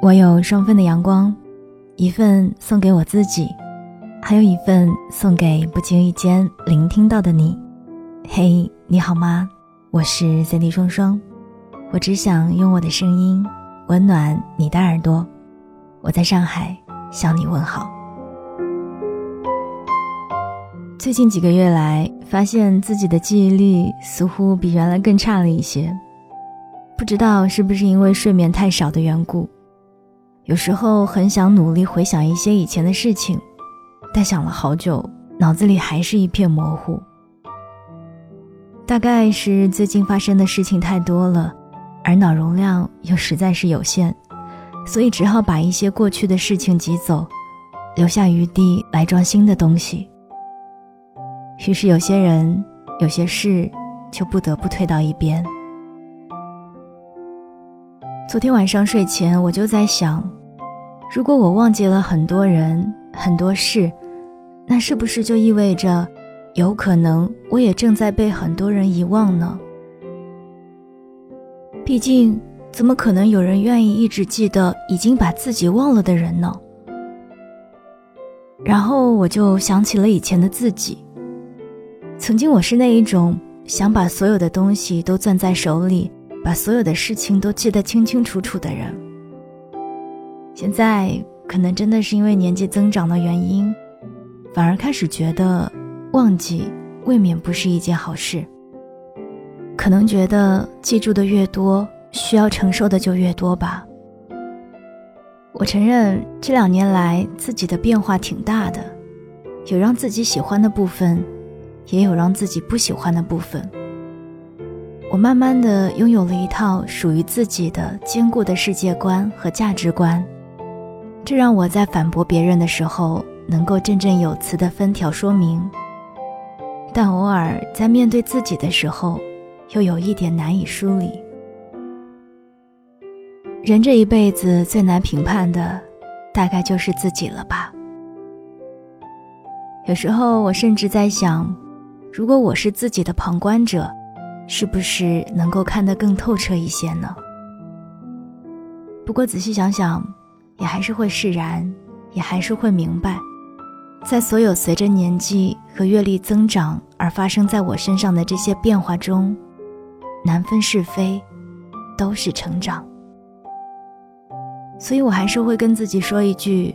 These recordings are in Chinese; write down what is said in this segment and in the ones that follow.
我有双份的阳光，一份送给我自己，还有一份送给不经意间聆听到的你。嘿，你好吗？我是 c d 双双，我只想用我的声音温暖你的耳朵。我在上海向你问好。最近几个月来，发现自己的记忆力似乎比原来更差了一些，不知道是不是因为睡眠太少的缘故。有时候很想努力回想一些以前的事情，但想了好久，脑子里还是一片模糊。大概是最近发生的事情太多了，而脑容量又实在是有限，所以只好把一些过去的事情挤走，留下余地来装新的东西。于是有些人、有些事，就不得不退到一边。昨天晚上睡前，我就在想。如果我忘记了很多人很多事，那是不是就意味着，有可能我也正在被很多人遗忘呢？毕竟，怎么可能有人愿意一直记得已经把自己忘了的人呢？然后我就想起了以前的自己。曾经我是那一种想把所有的东西都攥在手里，把所有的事情都记得清清楚楚的人。现在可能真的是因为年纪增长的原因，反而开始觉得忘记未免不是一件好事。可能觉得记住的越多，需要承受的就越多吧。我承认这两年来自己的变化挺大的，有让自己喜欢的部分，也有让自己不喜欢的部分。我慢慢的拥有了一套属于自己的坚固的世界观和价值观。这让我在反驳别人的时候能够振振有词的分条说明，但偶尔在面对自己的时候，又有一点难以梳理。人这一辈子最难评判的，大概就是自己了吧。有时候我甚至在想，如果我是自己的旁观者，是不是能够看得更透彻一些呢？不过仔细想想。也还是会释然，也还是会明白，在所有随着年纪和阅历增长而发生在我身上的这些变化中，难分是非，都是成长。所以我还是会跟自己说一句：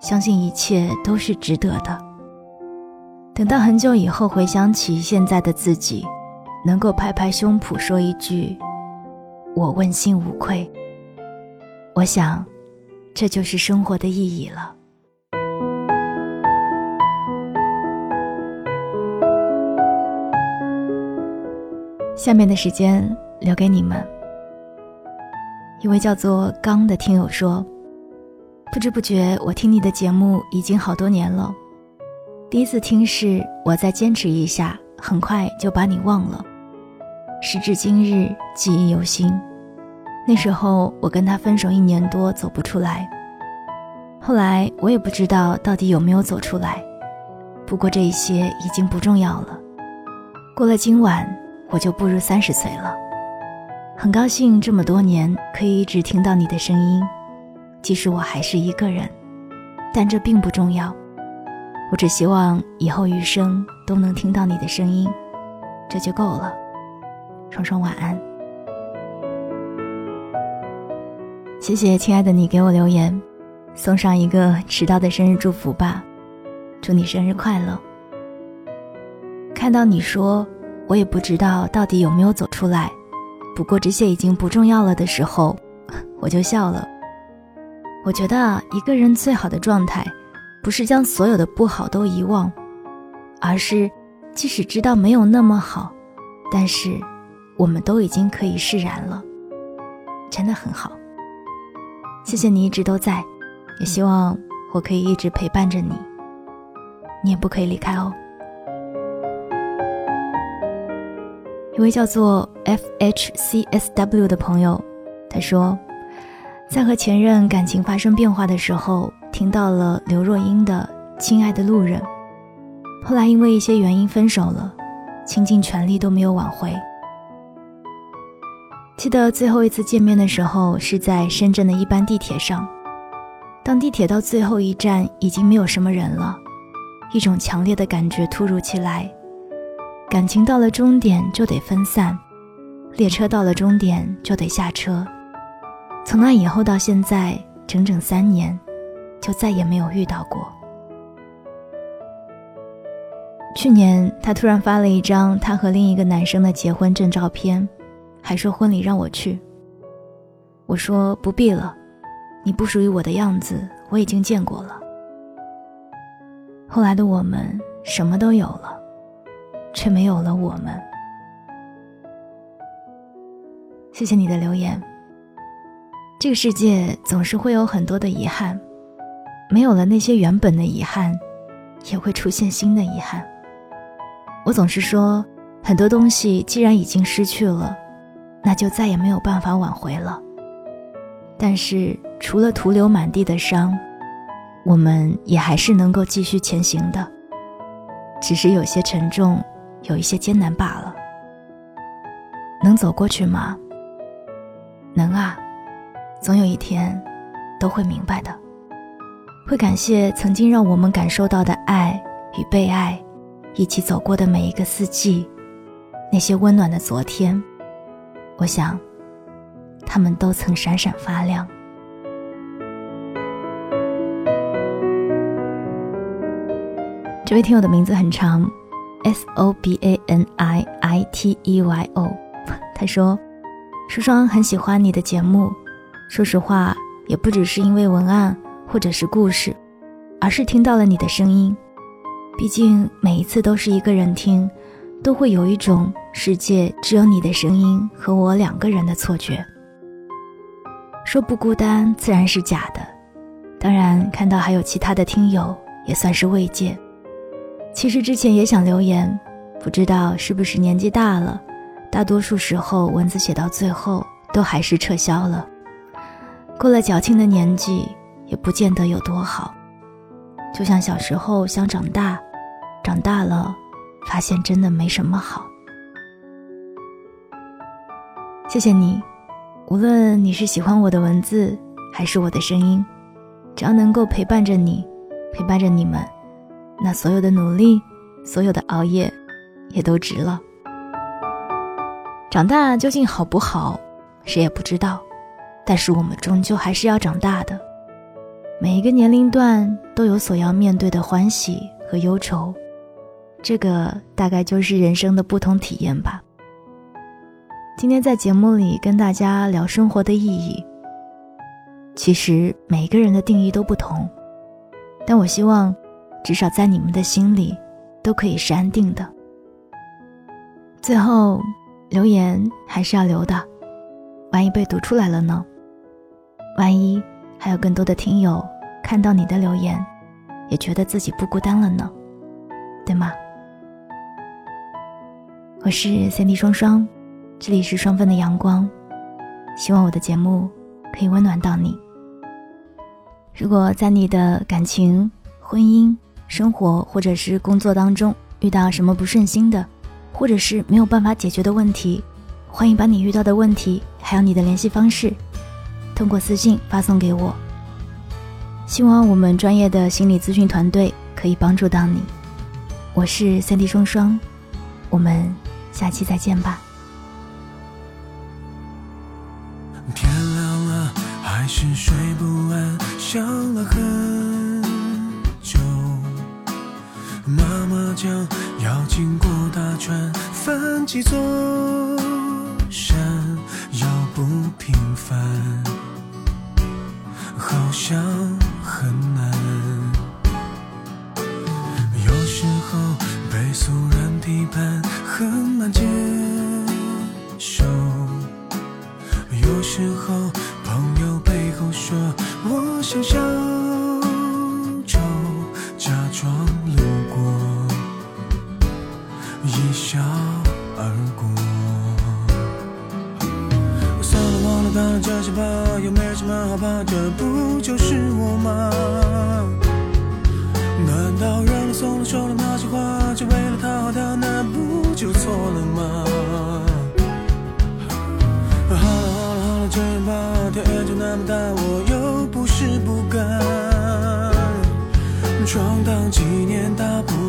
相信一切都是值得的。等到很久以后回想起现在的自己，能够拍拍胸脯说一句：我问心无愧。我想。这就是生活的意义了。下面的时间留给你们。一位叫做刚的听友说：“不知不觉，我听你的节目已经好多年了。第一次听是我再坚持一下，很快就把你忘了。时至今日，记忆犹新。”那时候我跟他分手一年多，走不出来。后来我也不知道到底有没有走出来，不过这一些已经不重要了。过了今晚，我就步入三十岁了。很高兴这么多年可以一直听到你的声音，即使我还是一个人，但这并不重要。我只希望以后余生都能听到你的声音，这就够了。双双晚安。谢谢亲爱的你给我留言，送上一个迟到的生日祝福吧，祝你生日快乐。看到你说我也不知道到底有没有走出来，不过这些已经不重要了的时候，我就笑了。我觉得一个人最好的状态，不是将所有的不好都遗忘，而是即使知道没有那么好，但是我们都已经可以释然了，真的很好。谢谢你一直都在，也希望我可以一直陪伴着你。你也不可以离开哦。一位叫做 F H C S W 的朋友，他说，在和前任感情发生变化的时候，听到了刘若英的《亲爱的路人》，后来因为一些原因分手了，倾尽全力都没有挽回。记得最后一次见面的时候是在深圳的一班地铁上，当地铁到最后一站已经没有什么人了，一种强烈的感觉突如其来，感情到了终点就得分散，列车到了终点就得下车。从那以后到现在整整三年，就再也没有遇到过。去年，他突然发了一张他和另一个男生的结婚证照片，还说婚礼让我去。我说不必了，你不属于我的样子我已经见过了。后来的我们什么都有了，却没有了我们。谢谢你的留言。这个世界总是会有很多的遗憾，没有了那些原本的遗憾，也会出现新的遗憾。我总是说，很多东西既然已经失去了，那就再也没有办法挽回了。但是除了徒留满地的伤，我们也还是能够继续前行的，只是有些沉重，有一些艰难罢了。能走过去吗？能啊。总有一天，都会明白的。会感谢曾经让我们感受到的爱与被爱，一起走过的每一个四季，那些温暖的昨天。我想，他们都曾闪闪发亮。这位听友的名字很长，S O B A N I I T E Y O。他说：“书双很喜欢你的节目。”说实话，也不只是因为文案或者是故事，而是听到了你的声音。毕竟每一次都是一个人听，都会有一种世界只有你的声音和我两个人的错觉。说不孤单自然是假的，当然看到还有其他的听友也算是慰藉。其实之前也想留言，不知道是不是年纪大了，大多数时候文字写到最后都还是撤销了。过了矫情的年纪，也不见得有多好。就像小时候想长大，长大了，发现真的没什么好。谢谢你，无论你是喜欢我的文字，还是我的声音，只要能够陪伴着你，陪伴着你们，那所有的努力，所有的熬夜，也都值了。长大究竟好不好，谁也不知道。但是我们终究还是要长大的，每一个年龄段都有所要面对的欢喜和忧愁，这个大概就是人生的不同体验吧。今天在节目里跟大家聊生活的意义，其实每个人的定义都不同，但我希望，至少在你们的心里，都可以是安定的。最后，留言还是要留的，万一被读出来了呢？万一还有更多的听友看到你的留言，也觉得自己不孤单了呢，我是三 D 双双，这里是双份的阳光，希望我的节目可以温暖到你。如果在你的感情、婚姻、生活或者是工作当中遇到什么不顺心的，或者是没有办法解决的问题，欢迎把你遇到的问题还有你的联系方式。通过私信发送给我。希望我们专业的心理咨询团队可以帮助到你。我是三 D 双双，我们下期再见吧。天亮了，还是睡不安，想了很久。妈妈讲要经过大川，翻几座山，要不平凡。好像很难，擦而过算了忘了当了这心吧又没什么好怕这不就是我吗？难道认了怂了说了那些话就为了讨好他那不就错了吗？好了好了好了这样吧天也就那么大我又不是不敢。闯荡几年大不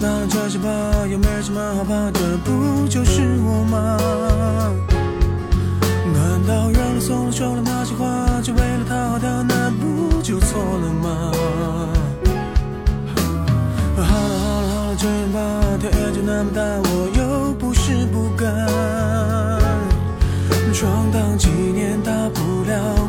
到这些吧，又没什么好怕的，不就是我吗？难道让你送了说了那些话，就为了讨好他，那不就错了吗？好了好了好了，这样吧，天也就那么大，我又不是不敢，闯荡几年，大不了。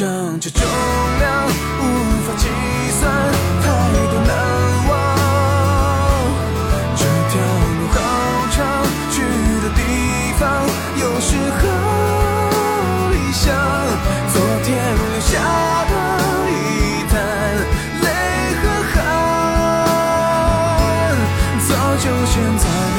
称这重量无法计算太多难忘这条路好长去的地方又是何理想昨天留下的一滩泪和汗早就现在。